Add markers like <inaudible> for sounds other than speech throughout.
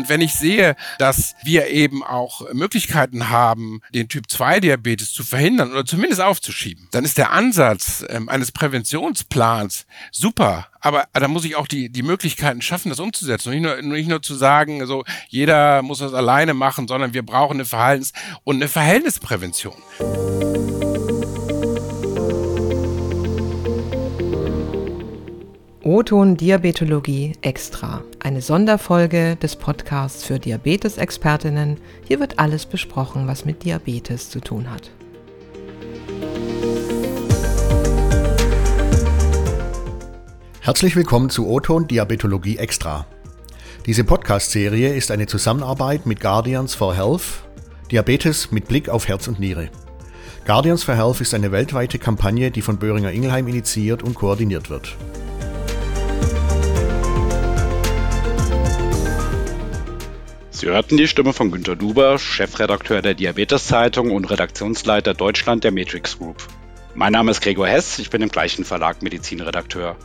Und wenn ich sehe, dass wir eben auch Möglichkeiten haben, den Typ-2-Diabetes zu verhindern oder zumindest aufzuschieben, dann ist der Ansatz ähm, eines Präventionsplans super. Aber da muss ich auch die, die Möglichkeiten schaffen, das umzusetzen. Und nicht nur, nicht nur zu sagen, so, jeder muss das alleine machen, sondern wir brauchen eine Verhaltens- und eine Verhältnisprävention. O-Ton Diabetologie Extra, eine Sonderfolge des Podcasts für Diabetesexpertinnen. Hier wird alles besprochen, was mit Diabetes zu tun hat. Herzlich willkommen zu O-Ton Diabetologie Extra. Diese Podcast-Serie ist eine Zusammenarbeit mit Guardians for Health, Diabetes mit Blick auf Herz und Niere. Guardians for Health ist eine weltweite Kampagne, die von Böhringer Ingelheim initiiert und koordiniert wird. Sie hörten die Stimme von Günter Duber, Chefredakteur der Diabetes-Zeitung und Redaktionsleiter Deutschland der Matrix Group. Mein Name ist Gregor Hess, ich bin im gleichen Verlag Medizinredakteur.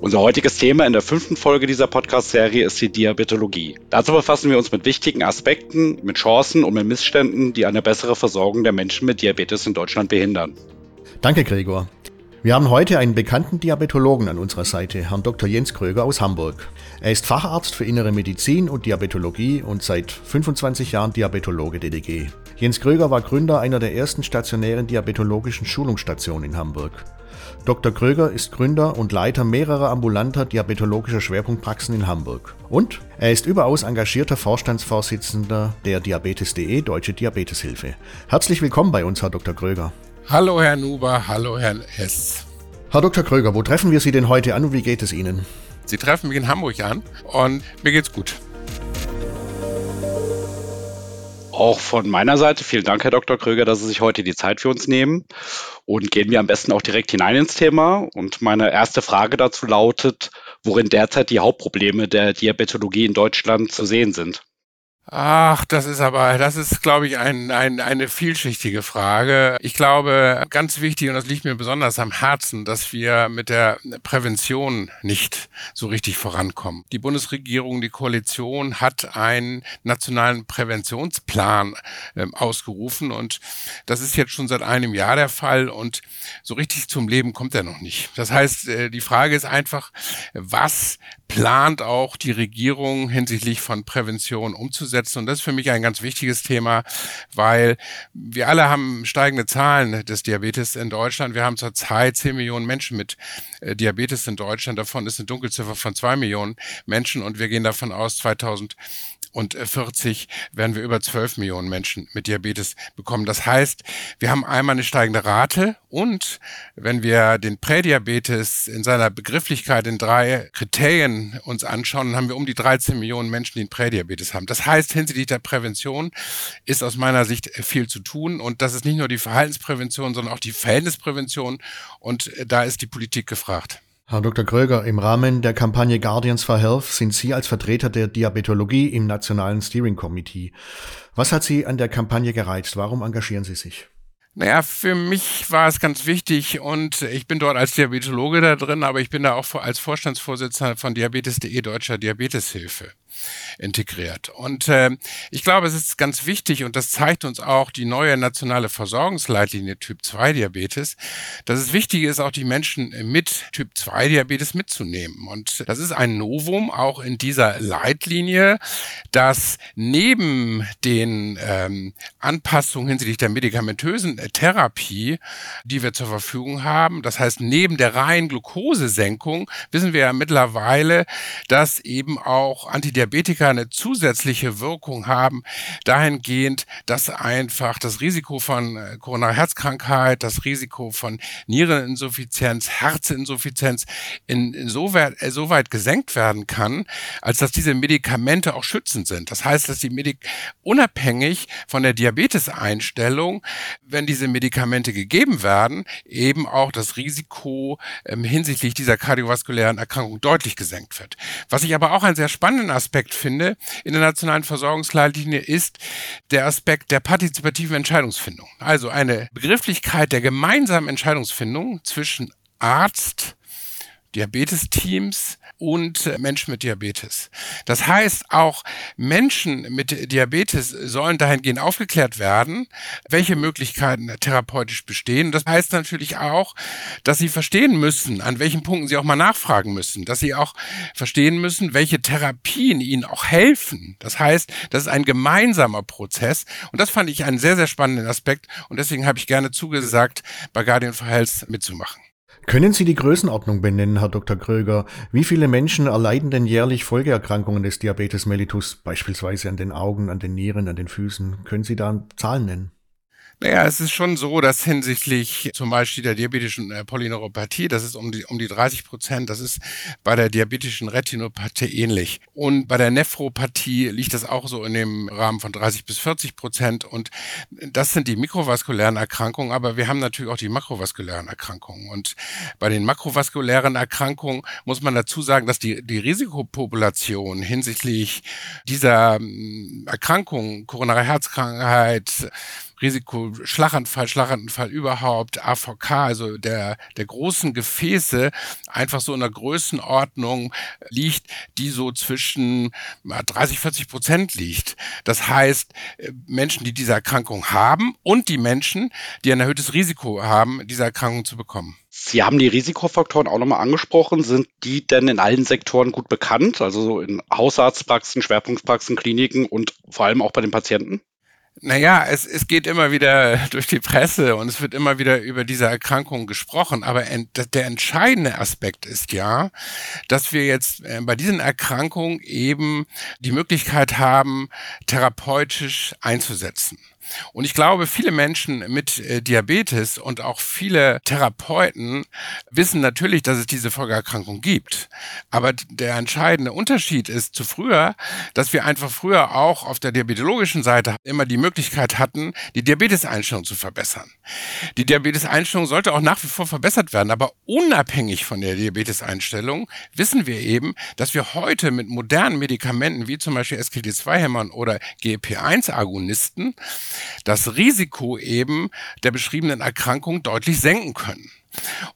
Unser heutiges Thema in der fünften Folge dieser Podcast-Serie ist die Diabetologie. Dazu befassen wir uns mit wichtigen Aspekten, mit Chancen und mit Missständen, die eine bessere Versorgung der Menschen mit Diabetes in Deutschland behindern. Danke, Gregor. Wir haben heute einen bekannten Diabetologen an unserer Seite, Herrn Dr. Jens Kröger aus Hamburg. Er ist Facharzt für Innere Medizin und Diabetologie und seit 25 Jahren Diabetologe DDG. Jens Kröger war Gründer einer der ersten stationären diabetologischen Schulungsstationen in Hamburg. Dr. Kröger ist Gründer und Leiter mehrerer ambulanter diabetologischer Schwerpunktpraxen in Hamburg. Und er ist überaus engagierter Vorstandsvorsitzender der Diabetes.de Deutsche Diabeteshilfe. Herzlich willkommen bei uns, Herr Dr. Kröger. Hallo Herr Nuber, hallo Herr Hess. Herr Dr. Kröger, wo treffen wir Sie denn heute an und wie geht es Ihnen? Sie treffen mich in Hamburg an und mir geht's gut. Auch von meiner Seite vielen Dank, Herr Dr. Kröger, dass Sie sich heute die Zeit für uns nehmen. Und gehen wir am besten auch direkt hinein ins Thema. Und meine erste Frage dazu lautet, worin derzeit die Hauptprobleme der Diabetologie in Deutschland zu sehen sind. Ach, das ist aber, das ist, glaube ich, ein, ein, eine vielschichtige Frage. Ich glaube, ganz wichtig, und das liegt mir besonders am Herzen, dass wir mit der Prävention nicht so richtig vorankommen. Die Bundesregierung, die Koalition hat einen nationalen Präventionsplan äh, ausgerufen und das ist jetzt schon seit einem Jahr der Fall und so richtig zum Leben kommt er noch nicht. Das heißt, äh, die Frage ist einfach, was plant auch die Regierung hinsichtlich von Prävention umzusetzen. Und das ist für mich ein ganz wichtiges Thema, weil wir alle haben steigende Zahlen des Diabetes in Deutschland. Wir haben zurzeit 10 Millionen Menschen mit äh, Diabetes in Deutschland. Davon ist eine Dunkelziffer von 2 Millionen Menschen und wir gehen davon aus, 2000 und 40 werden wir über 12 Millionen Menschen mit Diabetes bekommen. Das heißt, wir haben einmal eine steigende Rate und wenn wir den Prädiabetes in seiner Begrifflichkeit in drei Kriterien uns anschauen, dann haben wir um die 13 Millionen Menschen, die einen Prädiabetes haben. Das heißt, hinsichtlich der Prävention ist aus meiner Sicht viel zu tun und das ist nicht nur die Verhaltensprävention, sondern auch die Verhältnisprävention und da ist die Politik gefragt. Herr Dr. Kröger, im Rahmen der Kampagne Guardians for Health sind Sie als Vertreter der Diabetologie im Nationalen Steering Committee. Was hat Sie an der Kampagne gereizt? Warum engagieren Sie sich? Naja, für mich war es ganz wichtig und ich bin dort als Diabetologe da drin, aber ich bin da auch als Vorstandsvorsitzender von Diabetes.de Deutscher Diabeteshilfe integriert. Und äh, ich glaube, es ist ganz wichtig und das zeigt uns auch die neue nationale Versorgungsleitlinie Typ 2 Diabetes, dass es wichtig ist, auch die Menschen mit Typ 2 Diabetes mitzunehmen. Und das ist ein Novum auch in dieser Leitlinie, dass neben den ähm, Anpassungen hinsichtlich der medikamentösen Therapie, die wir zur Verfügung haben, das heißt neben der reinen Glukosesenkung, wissen wir ja mittlerweile, dass eben auch Antidiabetes Diabetiker eine zusätzliche Wirkung haben, dahingehend, dass einfach das Risiko von äh, Corona-Herzkrankheit, das Risiko von Niereninsuffizienz, Herzinsuffizienz insoweit in so weit gesenkt werden kann, als dass diese Medikamente auch schützend sind. Das heißt, dass die Medik unabhängig von der Diabeteseinstellung, wenn diese Medikamente gegeben werden, eben auch das Risiko ähm, hinsichtlich dieser kardiovaskulären Erkrankung deutlich gesenkt wird. Was ich aber auch einen sehr spannenden Aspekt Aspekt finde in der nationalen Versorgungsleitlinie ist der Aspekt der partizipativen Entscheidungsfindung. Also eine Begrifflichkeit der gemeinsamen Entscheidungsfindung zwischen Arzt, Diabetesteams und Menschen mit Diabetes. Das heißt, auch Menschen mit Diabetes sollen dahingehend aufgeklärt werden, welche Möglichkeiten therapeutisch bestehen. Das heißt natürlich auch, dass sie verstehen müssen, an welchen Punkten sie auch mal nachfragen müssen, dass sie auch verstehen müssen, welche Therapien ihnen auch helfen. Das heißt, das ist ein gemeinsamer Prozess und das fand ich einen sehr, sehr spannenden Aspekt und deswegen habe ich gerne zugesagt, bei Guardian for Health mitzumachen. Können Sie die Größenordnung benennen, Herr Dr. Kröger? Wie viele Menschen erleiden denn jährlich Folgeerkrankungen des Diabetes mellitus, beispielsweise an den Augen, an den Nieren, an den Füßen? Können Sie da Zahlen nennen? Naja, es ist schon so, dass hinsichtlich zum Beispiel der diabetischen äh, Polyneuropathie, das ist um die, um die 30 Prozent, das ist bei der diabetischen Retinopathie ähnlich. Und bei der Nephropathie liegt das auch so in dem Rahmen von 30 bis 40 Prozent. Und das sind die mikrovaskulären Erkrankungen, aber wir haben natürlich auch die makrovaskulären Erkrankungen. Und bei den makrovaskulären Erkrankungen muss man dazu sagen, dass die, die Risikopopulation hinsichtlich dieser hm, Erkrankungen, koronare Herzkrankheit, Risiko Schlaganfall, Schlaganfall überhaupt, AVK, also der, der großen Gefäße, einfach so in der Größenordnung liegt, die so zwischen 30, 40 Prozent liegt. Das heißt, äh, Menschen, die diese Erkrankung haben und die Menschen, die ein erhöhtes Risiko haben, diese Erkrankung zu bekommen. Sie haben die Risikofaktoren auch nochmal angesprochen. Sind die denn in allen Sektoren gut bekannt? Also in Hausarztpraxen, Schwerpunktpraxen, Kliniken und vor allem auch bei den Patienten? Naja, es, es geht immer wieder <laughs> durch die Presse und es wird immer wieder über diese Erkrankung gesprochen. Aber der entscheidende Aspekt ist ja, dass wir jetzt äh, bei diesen Erkrankungen eben die Möglichkeit haben, therapeutisch einzusetzen. Und ich glaube, viele Menschen mit äh, Diabetes und auch viele Therapeuten wissen natürlich, dass es diese Folgeerkrankung gibt. Aber der entscheidende Unterschied ist zu früher, dass wir einfach früher auch auf der diabetologischen Seite immer die Möglichkeit hatten, die Diabeteseinstellung zu verbessern. Die Diabeteseinstellung sollte auch nach wie vor verbessert werden, aber unabhängig von der Diabeteseinstellung wissen wir eben, dass wir heute mit modernen Medikamenten wie zum Beispiel SGLT2-Hämmern oder GLP-1-Agonisten das Risiko eben der beschriebenen Erkrankung deutlich senken können.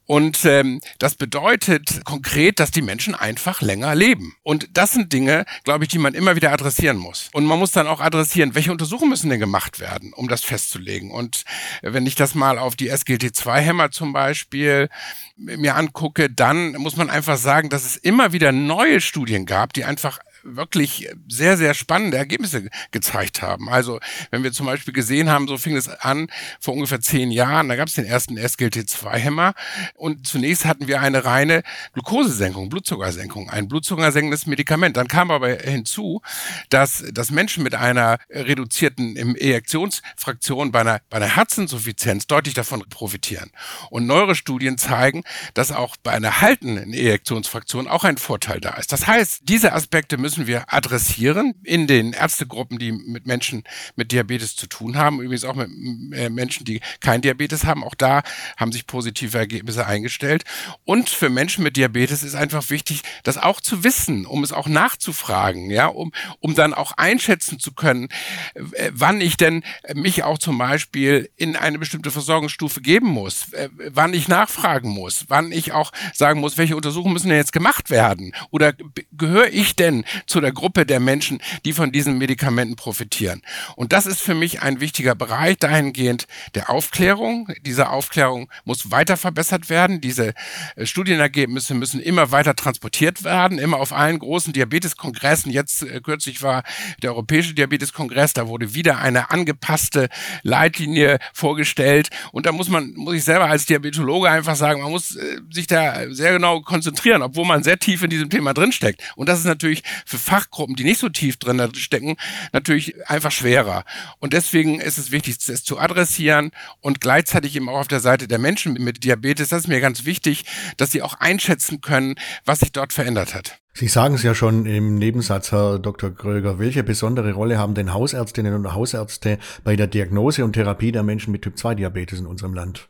Und ähm, das bedeutet konkret, dass die Menschen einfach länger leben. Und das sind Dinge, glaube ich, die man immer wieder adressieren muss. Und man muss dann auch adressieren, welche Untersuchungen müssen denn gemacht werden, um das festzulegen. Und wenn ich das mal auf die SGLT2-Hämmer zum Beispiel mir angucke, dann muss man einfach sagen, dass es immer wieder neue Studien gab, die einfach wirklich sehr, sehr spannende Ergebnisse gezeigt haben. Also wenn wir zum Beispiel gesehen haben, so fing es an vor ungefähr zehn Jahren, da gab es den ersten SGLT2-Hämmer und zunächst hatten wir eine reine Glukosesenkung, Blutzuckersenkung, ein blutzuckersenkendes Medikament. Dann kam aber hinzu, dass, dass Menschen mit einer reduzierten Ejektionsfraktion bei einer, bei einer Herzinsuffizienz deutlich davon profitieren. Und neuere Studien zeigen, dass auch bei einer haltenden Ejektionsfraktion auch ein Vorteil da ist. Das heißt, diese Aspekte müssen müssen wir adressieren in den Ärztegruppen, die mit Menschen mit Diabetes zu tun haben, übrigens auch mit äh, Menschen, die kein Diabetes haben. Auch da haben sich positive Ergebnisse eingestellt. Und für Menschen mit Diabetes ist einfach wichtig, das auch zu wissen, um es auch nachzufragen, ja, um, um dann auch einschätzen zu können, äh, wann ich denn mich auch zum Beispiel in eine bestimmte Versorgungsstufe geben muss, äh, wann ich nachfragen muss, wann ich auch sagen muss, welche Untersuchungen müssen denn jetzt gemacht werden? Oder gehöre ich denn zu der Gruppe der Menschen, die von diesen Medikamenten profitieren. Und das ist für mich ein wichtiger Bereich dahingehend der Aufklärung. Diese Aufklärung muss weiter verbessert werden. Diese äh, Studienergebnisse müssen immer weiter transportiert werden, immer auf allen großen Diabeteskongressen. Jetzt äh, kürzlich war der Europäische Diabeteskongress, da wurde wieder eine angepasste Leitlinie vorgestellt. Und da muss man, muss ich selber als Diabetologe einfach sagen, man muss äh, sich da sehr genau konzentrieren, obwohl man sehr tief in diesem Thema drinsteckt. Und das ist natürlich für Fachgruppen, die nicht so tief drin stecken, natürlich einfach schwerer. Und deswegen ist es wichtig, es zu adressieren und gleichzeitig eben auch auf der Seite der Menschen mit Diabetes, das ist mir ganz wichtig, dass sie auch einschätzen können, was sich dort verändert hat. Sie sagen es ja schon im Nebensatz, Herr Dr. Kröger. Welche besondere Rolle haben denn Hausärztinnen und Hausärzte bei der Diagnose und Therapie der Menschen mit Typ-2-Diabetes in unserem Land?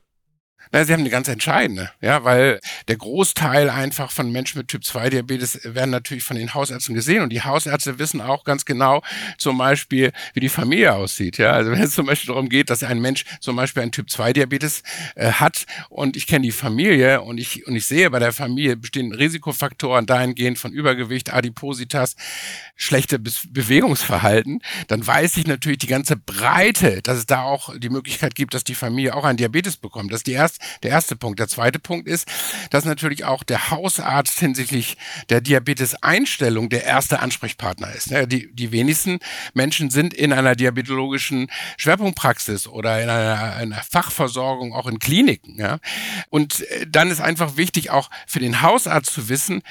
Na, Sie haben eine ganz entscheidende, ja, weil der Großteil einfach von Menschen mit Typ 2 Diabetes werden natürlich von den Hausärzten gesehen und die Hausärzte wissen auch ganz genau zum Beispiel, wie die Familie aussieht, ja. Also wenn es zum Beispiel darum geht, dass ein Mensch zum Beispiel einen Typ 2 Diabetes äh, hat und ich kenne die Familie und ich, und ich sehe bei der Familie bestehen Risikofaktoren dahingehend von Übergewicht, Adipositas, schlechte Be Bewegungsverhalten, dann weiß ich natürlich die ganze Breite, dass es da auch die Möglichkeit gibt, dass die Familie auch einen Diabetes bekommt. Das ist die erste der erste Punkt. Der zweite Punkt ist, dass natürlich auch der Hausarzt hinsichtlich der Diabetes-Einstellung der erste Ansprechpartner ist. Die, die wenigsten Menschen sind in einer diabetologischen Schwerpunktpraxis oder in einer, einer Fachversorgung, auch in Kliniken. Ja. Und äh, dann ist einfach wichtig, auch für den Hausarzt zu wissen,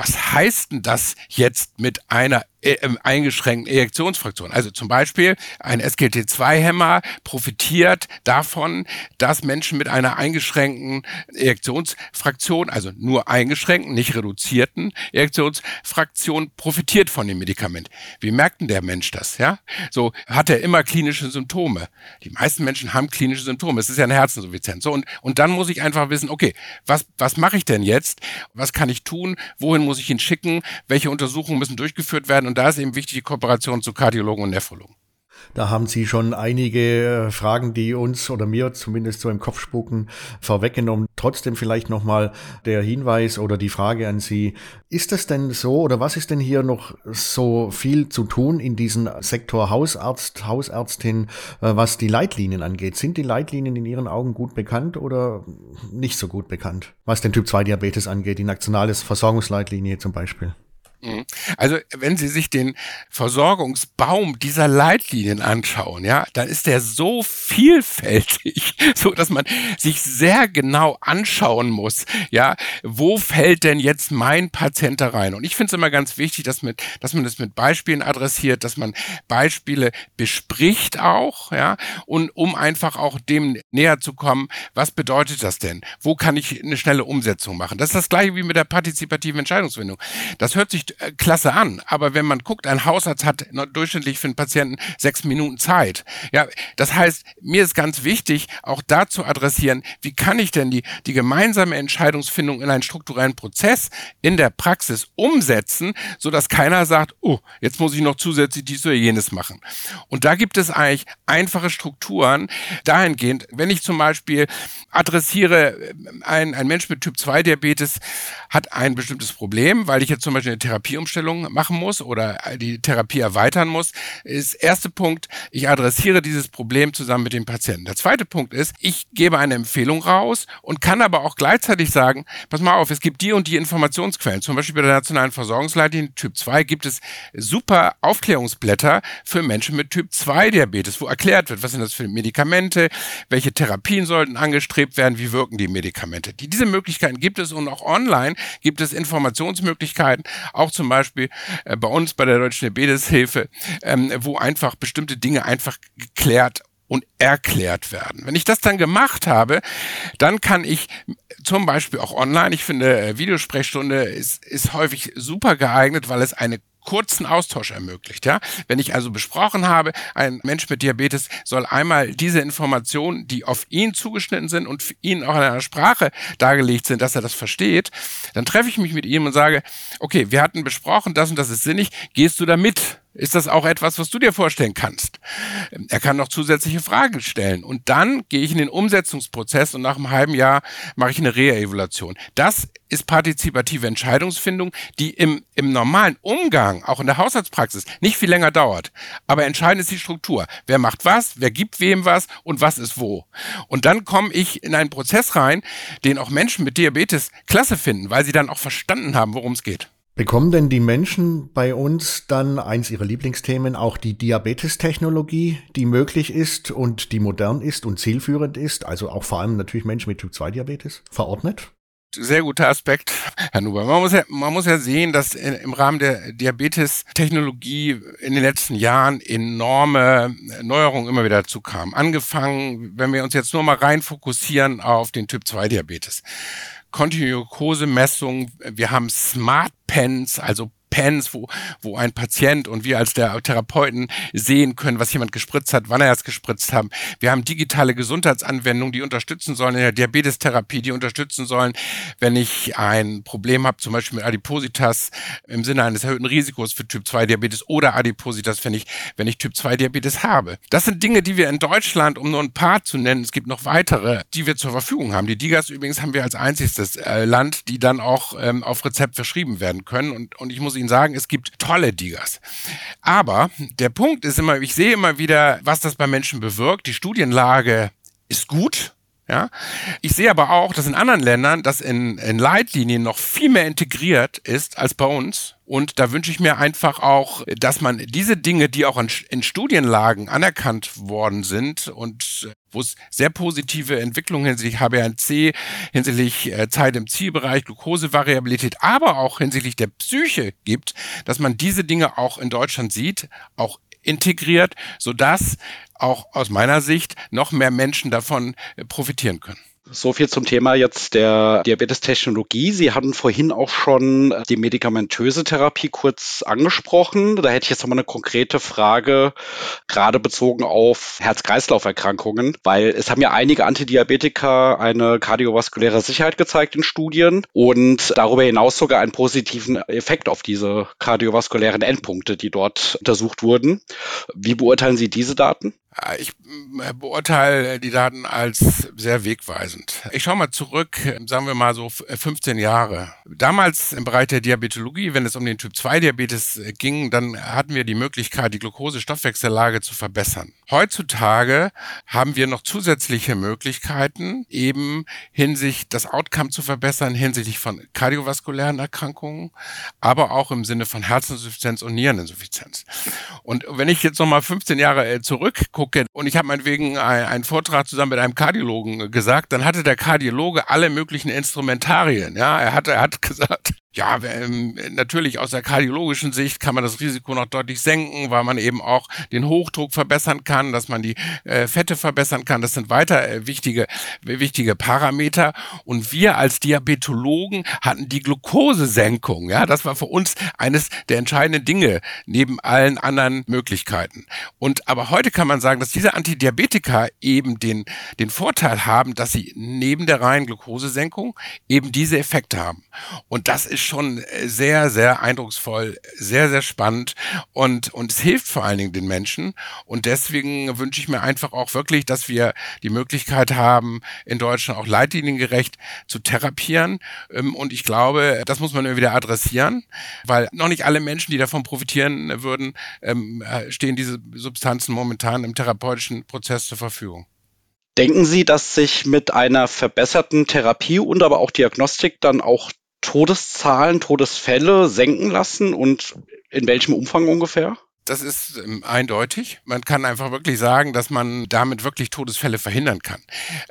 was heißt denn das jetzt mit einer äh, ähm, eingeschränkten Erektionsfraktion? Also zum Beispiel ein SGLT2-Hämmer profitiert davon, dass Menschen mit einer eingeschränkten Erektionsfraktion, also nur eingeschränkten, nicht reduzierten Erektionsfraktion, profitiert von dem Medikament. Wie merkt denn der Mensch das? Ja, so hat er immer klinische Symptome. Die meisten Menschen haben klinische Symptome. Es ist ja eine Herzinsuffizienz. So und und dann muss ich einfach wissen, okay, was was mache ich denn jetzt? Was kann ich tun? Wohin wohin muss ich ihn schicken, welche Untersuchungen müssen durchgeführt werden. Und da ist eben wichtig die Kooperation zu Kardiologen und Nephrologen. Da haben Sie schon einige äh, Fragen, die uns oder mir zumindest so im Kopf spucken, vorweggenommen. Trotzdem vielleicht nochmal der Hinweis oder die Frage an Sie. Ist es denn so oder was ist denn hier noch so viel zu tun in diesem Sektor Hausarzt, Hausärztin, äh, was die Leitlinien angeht? Sind die Leitlinien in Ihren Augen gut bekannt oder nicht so gut bekannt? Was den Typ 2 Diabetes angeht, die nationale Versorgungsleitlinie zum Beispiel? Mhm. Also, wenn Sie sich den Versorgungsbaum dieser Leitlinien anschauen, ja, dann ist der so vielfältig, <laughs> so dass man sich sehr genau anschauen muss, ja, wo fällt denn jetzt mein Patient da rein? Und ich finde es immer ganz wichtig, dass, mit, dass man das mit Beispielen adressiert, dass man Beispiele bespricht auch, ja, und um einfach auch dem näher zu kommen, was bedeutet das denn? Wo kann ich eine schnelle Umsetzung machen? Das ist das gleiche wie mit der partizipativen Entscheidungsfindung. Das hört sich äh, klasse an. Aber wenn man guckt, ein Hausarzt hat durchschnittlich für einen Patienten sechs Minuten Zeit. Ja, das heißt, mir ist ganz wichtig, auch da zu adressieren, wie kann ich denn die, die gemeinsame Entscheidungsfindung in einen strukturellen Prozess in der Praxis umsetzen, so dass keiner sagt, oh, jetzt muss ich noch zusätzlich dies oder jenes machen. Und da gibt es eigentlich einfache Strukturen dahingehend, wenn ich zum Beispiel adressiere, äh, ein, ein Mensch mit Typ 2 Diabetes hat ein bestimmtes Problem, weil ich jetzt zum Beispiel eine Therapie Therapieumstellung machen muss oder die Therapie erweitern muss, ist erste Punkt, ich adressiere dieses Problem zusammen mit dem Patienten. Der zweite Punkt ist, ich gebe eine Empfehlung raus und kann aber auch gleichzeitig sagen, pass mal auf, es gibt die und die Informationsquellen. Zum Beispiel bei der Nationalen Versorgungsleitlinie Typ 2 gibt es super Aufklärungsblätter für Menschen mit Typ 2 Diabetes, wo erklärt wird, was sind das für Medikamente, welche Therapien sollten angestrebt werden, wie wirken die Medikamente. Die, diese Möglichkeiten gibt es und auch online gibt es Informationsmöglichkeiten, auch auch zum Beispiel äh, bei uns bei der Deutschen Diabeteshilfe, ähm, wo einfach bestimmte Dinge einfach geklärt und erklärt werden. Wenn ich das dann gemacht habe, dann kann ich zum Beispiel auch online, ich finde, äh, Videosprechstunde ist, ist häufig super geeignet, weil es eine kurzen Austausch ermöglicht. Ja? Wenn ich also besprochen habe, ein Mensch mit Diabetes soll einmal diese Informationen, die auf ihn zugeschnitten sind und für ihn auch in einer Sprache dargelegt sind, dass er das versteht, dann treffe ich mich mit ihm und sage, okay, wir hatten besprochen, das und das ist sinnig, gehst du da mit? Ist das auch etwas, was du dir vorstellen kannst? Er kann noch zusätzliche Fragen stellen. Und dann gehe ich in den Umsetzungsprozess und nach einem halben Jahr mache ich eine Re-Evaluation. Das ist partizipative Entscheidungsfindung, die im, im normalen Umgang, auch in der Haushaltspraxis, nicht viel länger dauert. Aber entscheidend ist die Struktur. Wer macht was, wer gibt wem was und was ist wo. Und dann komme ich in einen Prozess rein, den auch Menschen mit Diabetes klasse finden, weil sie dann auch verstanden haben, worum es geht. Bekommen denn die Menschen bei uns dann eins ihrer Lieblingsthemen auch die Diabetestechnologie, die möglich ist und die modern ist und zielführend ist, also auch vor allem natürlich Menschen mit Typ-2-Diabetes, verordnet? sehr guter Aspekt, Herr Nuber. Man muss ja, man muss ja sehen, dass in, im Rahmen der Diabetes-Technologie in den letzten Jahren enorme Neuerungen immer wieder dazu kamen. Angefangen, wenn wir uns jetzt nur mal rein fokussieren auf den Typ-2-Diabetes. Kontinuokose-Messung, wir haben Smart Pens, also Pens, wo, wo ein Patient und wir als der Therapeuten sehen können, was jemand gespritzt hat, wann er es gespritzt hat. Wir haben digitale Gesundheitsanwendungen, die unterstützen sollen in der Diabetestherapie, die unterstützen sollen, wenn ich ein Problem habe, zum Beispiel mit Adipositas im Sinne eines erhöhten Risikos für Typ 2 Diabetes oder Adipositas, wenn ich, wenn ich Typ 2 Diabetes habe. Das sind Dinge, die wir in Deutschland, um nur ein paar zu nennen, es gibt noch weitere, die wir zur Verfügung haben. Die Digas übrigens haben wir als einziges äh, Land, die dann auch ähm, auf Rezept verschrieben werden können. Und, und ich muss Ihnen sagen, es gibt tolle Digas. Aber der Punkt ist immer, ich sehe immer wieder, was das bei Menschen bewirkt. Die Studienlage ist gut. Ja? Ich sehe aber auch, dass in anderen Ländern das in, in Leitlinien noch viel mehr integriert ist als bei uns. Und da wünsche ich mir einfach auch, dass man diese Dinge, die auch in Studienlagen anerkannt worden sind und äh, wo es sehr positive Entwicklungen hinsichtlich HbA1c, hinsichtlich äh, Zeit im Zielbereich, Glukosevariabilität, aber auch hinsichtlich der Psyche gibt, dass man diese Dinge auch in Deutschland sieht, auch integriert, sodass auch aus meiner Sicht noch mehr Menschen davon äh, profitieren können. So viel zum Thema jetzt der Diabetestechnologie. Sie hatten vorhin auch schon die medikamentöse Therapie kurz angesprochen. Da hätte ich jetzt nochmal eine konkrete Frage, gerade bezogen auf Herz-Kreislauf-Erkrankungen, weil es haben ja einige Antidiabetika eine kardiovaskuläre Sicherheit gezeigt in Studien und darüber hinaus sogar einen positiven Effekt auf diese kardiovaskulären Endpunkte, die dort untersucht wurden. Wie beurteilen Sie diese Daten? Ich äh, beurteile die Daten als sehr wegweisend. Ich schaue mal zurück, sagen wir mal so 15 äh, Jahre. Damals im Bereich der Diabetologie, wenn es um den Typ 2 Diabetes äh, ging, dann hatten wir die Möglichkeit, die Glucose-Stoffwechsellage zu verbessern. Heutzutage haben wir noch zusätzliche Möglichkeiten, eben hinsichtlich das Outcome zu verbessern, hinsichtlich von kardiovaskulären Erkrankungen, aber auch im Sinne von Herzinsuffizienz und Niereninsuffizienz. Und wenn ich jetzt nochmal 15 Jahre zurückgucke, gucke und ich habe meinetwegen einen Vortrag zusammen mit einem Kardiologen gesagt, dann hatte der Kardiologe alle möglichen Instrumentarien. Ja, er hat, er hat <laughs> gesagt, ja, ähm, natürlich aus der kardiologischen Sicht kann man das Risiko noch deutlich senken, weil man eben auch den Hochdruck verbessern kann, dass man die äh, Fette verbessern kann. Das sind weiter äh, wichtige, wichtige Parameter. Und wir als Diabetologen hatten die Glukosesenkung. Ja, das war für uns eines der entscheidenden Dinge neben allen anderen Möglichkeiten. Und aber heute kann man sagen, dass diese Antidiabetika eben den, den Vorteil haben, dass sie neben der reinen Glukosesenkung eben diese Effekte haben. Und das ist schon sehr, sehr eindrucksvoll, sehr, sehr spannend und, und es hilft vor allen Dingen den Menschen. Und deswegen wünsche ich mir einfach auch wirklich, dass wir die Möglichkeit haben, in Deutschland auch leitliniengerecht zu therapieren. Ähm, und ich glaube, das muss man immer wieder adressieren, weil noch nicht alle Menschen, die davon profitieren würden, ähm, stehen diese Substanzen momentan im therapeutischen Prozess zur Verfügung. Denken Sie, dass sich mit einer verbesserten Therapie und aber auch Diagnostik dann auch Todeszahlen, Todesfälle senken lassen und in welchem Umfang ungefähr? Das ist ähm, eindeutig. Man kann einfach wirklich sagen, dass man damit wirklich Todesfälle verhindern kann.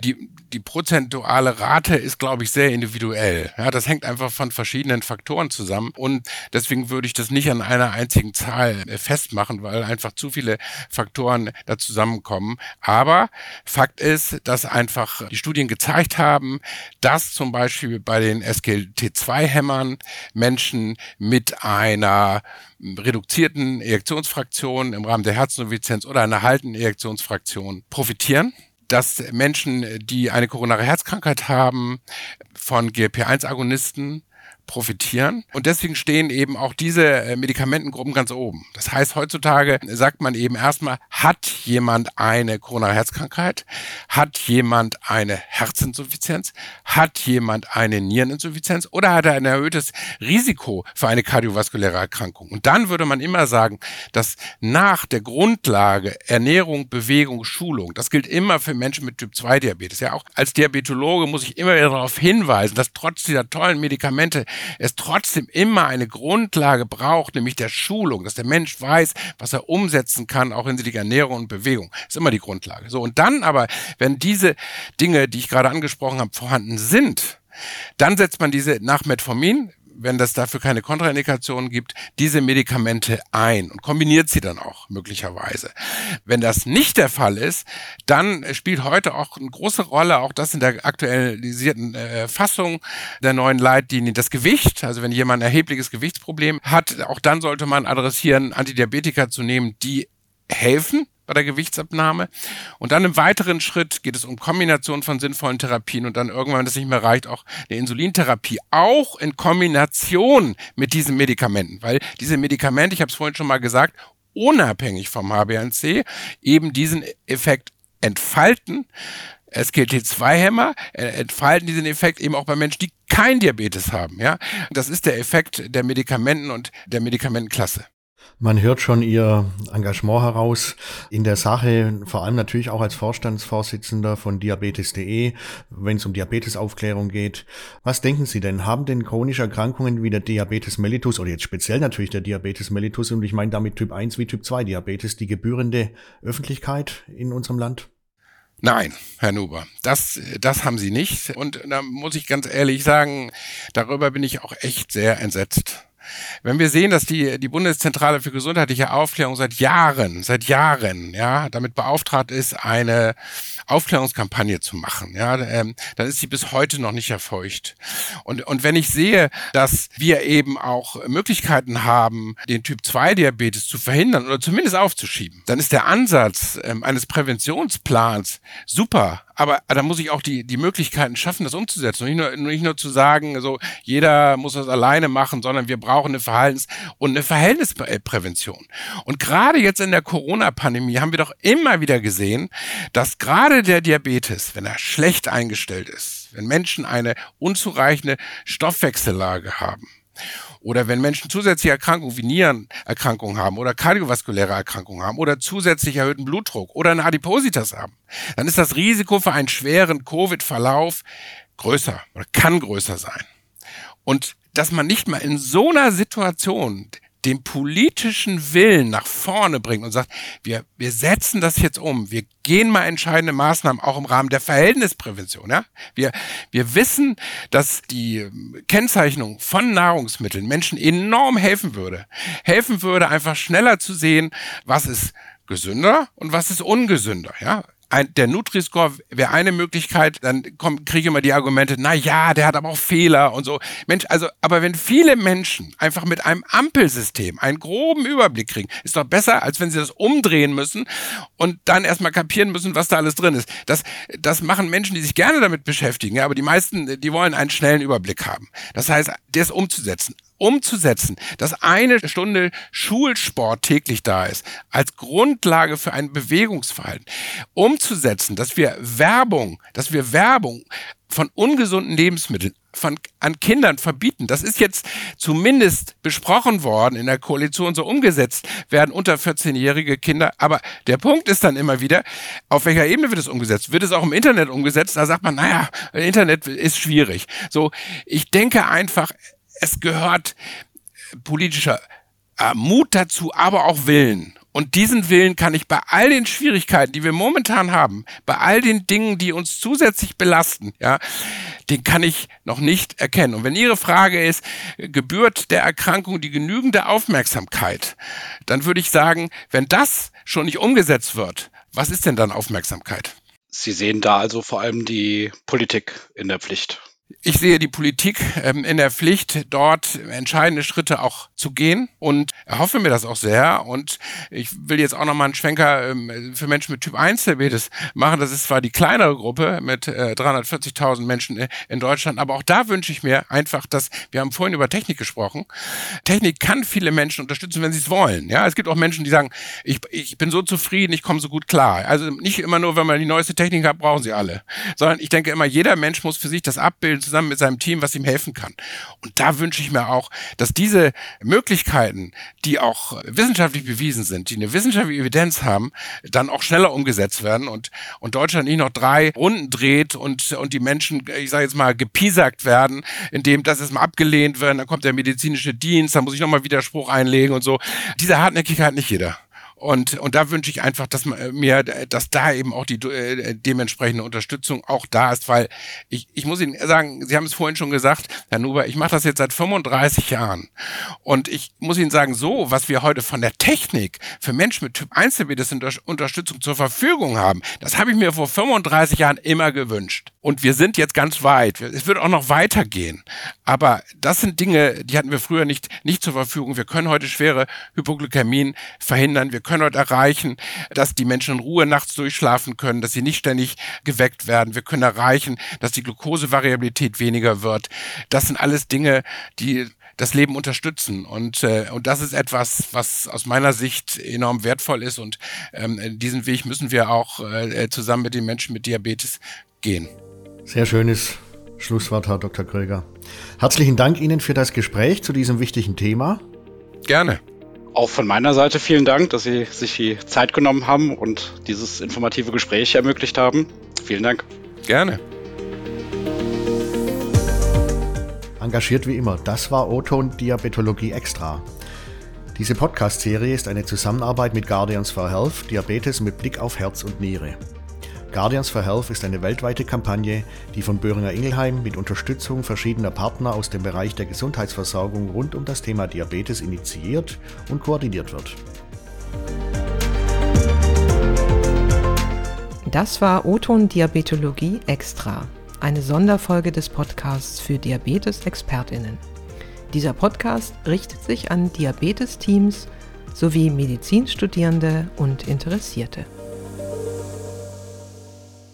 Die, die prozentuale Rate ist, glaube ich, sehr individuell. Ja, das hängt einfach von verschiedenen Faktoren zusammen. Und deswegen würde ich das nicht an einer einzigen Zahl äh, festmachen, weil einfach zu viele Faktoren da zusammenkommen. Aber Fakt ist, dass einfach die Studien gezeigt haben, dass zum Beispiel bei den SGLT2-Hämmern Menschen mit einer reduzierten Erektionsfraktion im Rahmen der Herzinsuffizienz oder einer haltenden Erektionsfraktion profitieren. Dass Menschen, die eine koronare Herzkrankheit haben, von GLP-1-Agonisten profitieren. Und deswegen stehen eben auch diese äh, Medikamentengruppen ganz oben. Das heißt, heutzutage sagt man eben erstmal, hat jemand eine koronare Herzkrankheit? Hat jemand eine Herzinsuffizienz? Hat jemand eine Niereninsuffizienz? Oder hat er ein erhöhtes Risiko für eine kardiovaskuläre Erkrankung? Und dann würde man immer sagen, dass nach der Grundlage Ernährung, Bewegung, Schulung, das gilt immer für Menschen mit Typ 2 Diabetes. Ja, auch als Diabetologe muss ich immer wieder darauf hinweisen, dass trotz dieser tollen Medikamente es trotzdem immer eine Grundlage braucht, nämlich der Schulung, dass der Mensch weiß, was er umsetzen kann, auch hinsichtlich Ernährung und Bewegung. Ist immer die Grundlage. So, und dann aber, wenn diese Dinge, die ich gerade angesprochen habe, vorhanden sind, dann setzt man diese nach Metformin wenn das dafür keine Kontraindikationen gibt, diese Medikamente ein und kombiniert sie dann auch möglicherweise. Wenn das nicht der Fall ist, dann spielt heute auch eine große Rolle, auch das in der aktualisierten äh, Fassung der neuen Leitlinie, das Gewicht. Also wenn jemand ein erhebliches Gewichtsproblem hat, auch dann sollte man adressieren, Antidiabetika zu nehmen, die helfen bei der Gewichtsabnahme. Und dann im weiteren Schritt geht es um Kombination von sinnvollen Therapien und dann irgendwann, wenn das nicht mehr reicht, auch eine Insulintherapie, auch in Kombination mit diesen Medikamenten, weil diese Medikamente, ich habe es vorhin schon mal gesagt, unabhängig vom HbA1c eben diesen Effekt entfalten. SGLT2-Hämmer äh, entfalten diesen Effekt eben auch bei Menschen, die kein Diabetes haben. Ja, das ist der Effekt der Medikamenten und der Medikamentenklasse. Man hört schon Ihr Engagement heraus in der Sache, vor allem natürlich auch als Vorstandsvorsitzender von Diabetes.de, wenn es um Diabetesaufklärung geht. Was denken Sie denn? Haben denn chronische Erkrankungen wie der Diabetes mellitus oder jetzt speziell natürlich der Diabetes mellitus und ich meine damit Typ 1 wie Typ 2 Diabetes die gebührende Öffentlichkeit in unserem Land? Nein, Herr Nuber, das, das haben Sie nicht. Und da muss ich ganz ehrlich sagen, darüber bin ich auch echt sehr entsetzt. Wenn wir sehen, dass die, die Bundeszentrale für gesundheitliche Aufklärung seit Jahren, seit Jahren, ja, damit beauftragt ist, eine Aufklärungskampagne zu machen, ja, ähm, dann ist sie bis heute noch nicht erfolgt. Und, und wenn ich sehe, dass wir eben auch Möglichkeiten haben, den Typ 2 Diabetes zu verhindern oder zumindest aufzuschieben, dann ist der Ansatz ähm, eines Präventionsplans super. Aber da muss ich auch die, die Möglichkeiten schaffen, das umzusetzen. Und nicht nur, nicht nur zu sagen, so, jeder muss das alleine machen, sondern wir brauchen eine Verhaltens- und eine Verhältnisprävention. Und gerade jetzt in der Corona-Pandemie haben wir doch immer wieder gesehen, dass gerade der Diabetes, wenn er schlecht eingestellt ist, wenn Menschen eine unzureichende Stoffwechsellage haben, oder wenn Menschen zusätzliche Erkrankungen wie Nierenerkrankungen haben oder kardiovaskuläre Erkrankungen haben oder zusätzlich erhöhten Blutdruck oder eine Adipositas haben, dann ist das Risiko für einen schweren Covid-Verlauf größer oder kann größer sein. Und dass man nicht mal in so einer Situation den politischen Willen nach vorne bringt und sagt, wir, wir setzen das jetzt um, wir gehen mal entscheidende Maßnahmen auch im Rahmen der Verhältnisprävention. Ja? Wir, wir wissen, dass die Kennzeichnung von Nahrungsmitteln Menschen enorm helfen würde. Helfen würde, einfach schneller zu sehen, was ist gesünder und was ist ungesünder. Ja? Ein, der Nutri-Score wäre eine Möglichkeit, dann kriege ich immer die Argumente, na ja, der hat aber auch Fehler und so. Mensch, also, aber wenn viele Menschen einfach mit einem Ampelsystem einen groben Überblick kriegen, ist doch besser, als wenn sie das umdrehen müssen und dann erstmal kapieren müssen, was da alles drin ist. Das, das machen Menschen, die sich gerne damit beschäftigen, ja, aber die meisten, die wollen einen schnellen Überblick haben. Das heißt, das umzusetzen umzusetzen, dass eine Stunde Schulsport täglich da ist, als Grundlage für ein Bewegungsverhalten, umzusetzen, dass wir Werbung, dass wir Werbung von ungesunden Lebensmitteln von, an Kindern verbieten. Das ist jetzt zumindest besprochen worden, in der Koalition so umgesetzt werden unter 14-jährige Kinder. Aber der Punkt ist dann immer wieder, auf welcher Ebene wird es umgesetzt? Wird es auch im Internet umgesetzt? Da sagt man, naja, Internet ist schwierig. So, ich denke einfach, es gehört politischer äh, Mut dazu, aber auch Willen. Und diesen Willen kann ich bei all den Schwierigkeiten, die wir momentan haben, bei all den Dingen, die uns zusätzlich belasten, ja, den kann ich noch nicht erkennen. Und wenn Ihre Frage ist, gebührt der Erkrankung die genügende Aufmerksamkeit, dann würde ich sagen, wenn das schon nicht umgesetzt wird, was ist denn dann Aufmerksamkeit? Sie sehen da also vor allem die Politik in der Pflicht ich sehe die Politik ähm, in der Pflicht, dort entscheidende Schritte auch zu gehen und erhoffe mir das auch sehr. Und ich will jetzt auch nochmal einen Schwenker ähm, für Menschen mit Typ 1 Diabetes machen. Das ist zwar die kleinere Gruppe mit äh, 340.000 Menschen in Deutschland, aber auch da wünsche ich mir einfach, dass wir haben vorhin über Technik gesprochen. Technik kann viele Menschen unterstützen, wenn sie es wollen. Ja, es gibt auch Menschen, die sagen, ich, ich bin so zufrieden, ich komme so gut klar. Also nicht immer nur, wenn man die neueste Technik hat, brauchen sie alle, sondern ich denke immer, jeder Mensch muss für sich das abbilden zusammen mit seinem Team, was ihm helfen kann. Und da wünsche ich mir auch, dass diese Möglichkeiten, die auch wissenschaftlich bewiesen sind, die eine wissenschaftliche Evidenz haben, dann auch schneller umgesetzt werden und, und Deutschland nicht noch drei Runden dreht und, und die Menschen, ich sage jetzt mal, gepiesackt werden, indem das ist mal abgelehnt wird, dann kommt der medizinische Dienst, dann muss ich nochmal Widerspruch einlegen und so. Diese Hartnäckigkeit nicht jeder. Und, und da wünsche ich einfach, dass man, mir, dass da eben auch die äh, dementsprechende Unterstützung auch da ist, weil ich, ich muss Ihnen sagen, Sie haben es vorhin schon gesagt, Herr Nuber, ich mache das jetzt seit 35 Jahren. Und ich muss Ihnen sagen, so, was wir heute von der Technik für Menschen mit Typ 1 Diabetes Unterstützung zur Verfügung haben, das habe ich mir vor 35 Jahren immer gewünscht. Und wir sind jetzt ganz weit. Es wird auch noch weitergehen. Aber das sind Dinge, die hatten wir früher nicht, nicht zur Verfügung. Wir können heute schwere Hypoglykämien verhindern. Wir können heute erreichen, dass die Menschen in Ruhe nachts durchschlafen können, dass sie nicht ständig geweckt werden. Wir können erreichen, dass die Glukosevariabilität weniger wird. Das sind alles Dinge, die das Leben unterstützen. Und, äh, und das ist etwas, was aus meiner Sicht enorm wertvoll ist. Und ähm, diesen Weg müssen wir auch äh, zusammen mit den Menschen mit Diabetes gehen. Sehr schönes Schlusswort, Herr Dr. Kröger. Herzlichen Dank Ihnen für das Gespräch zu diesem wichtigen Thema. Gerne. Auch von meiner Seite vielen Dank, dass Sie sich die Zeit genommen haben und dieses informative Gespräch ermöglicht haben. Vielen Dank. Gerne. Engagiert wie immer, das war Oton Diabetologie Extra. Diese Podcast-Serie ist eine Zusammenarbeit mit Guardians for Health, Diabetes mit Blick auf Herz und Niere. Guardians for Health ist eine weltweite Kampagne, die von Böhringer Ingelheim mit Unterstützung verschiedener Partner aus dem Bereich der Gesundheitsversorgung rund um das Thema Diabetes initiiert und koordiniert wird. Das war Oton Diabetologie Extra, eine Sonderfolge des Podcasts für Diabetes-ExpertInnen. Dieser Podcast richtet sich an Diabetes-Teams sowie Medizinstudierende und Interessierte.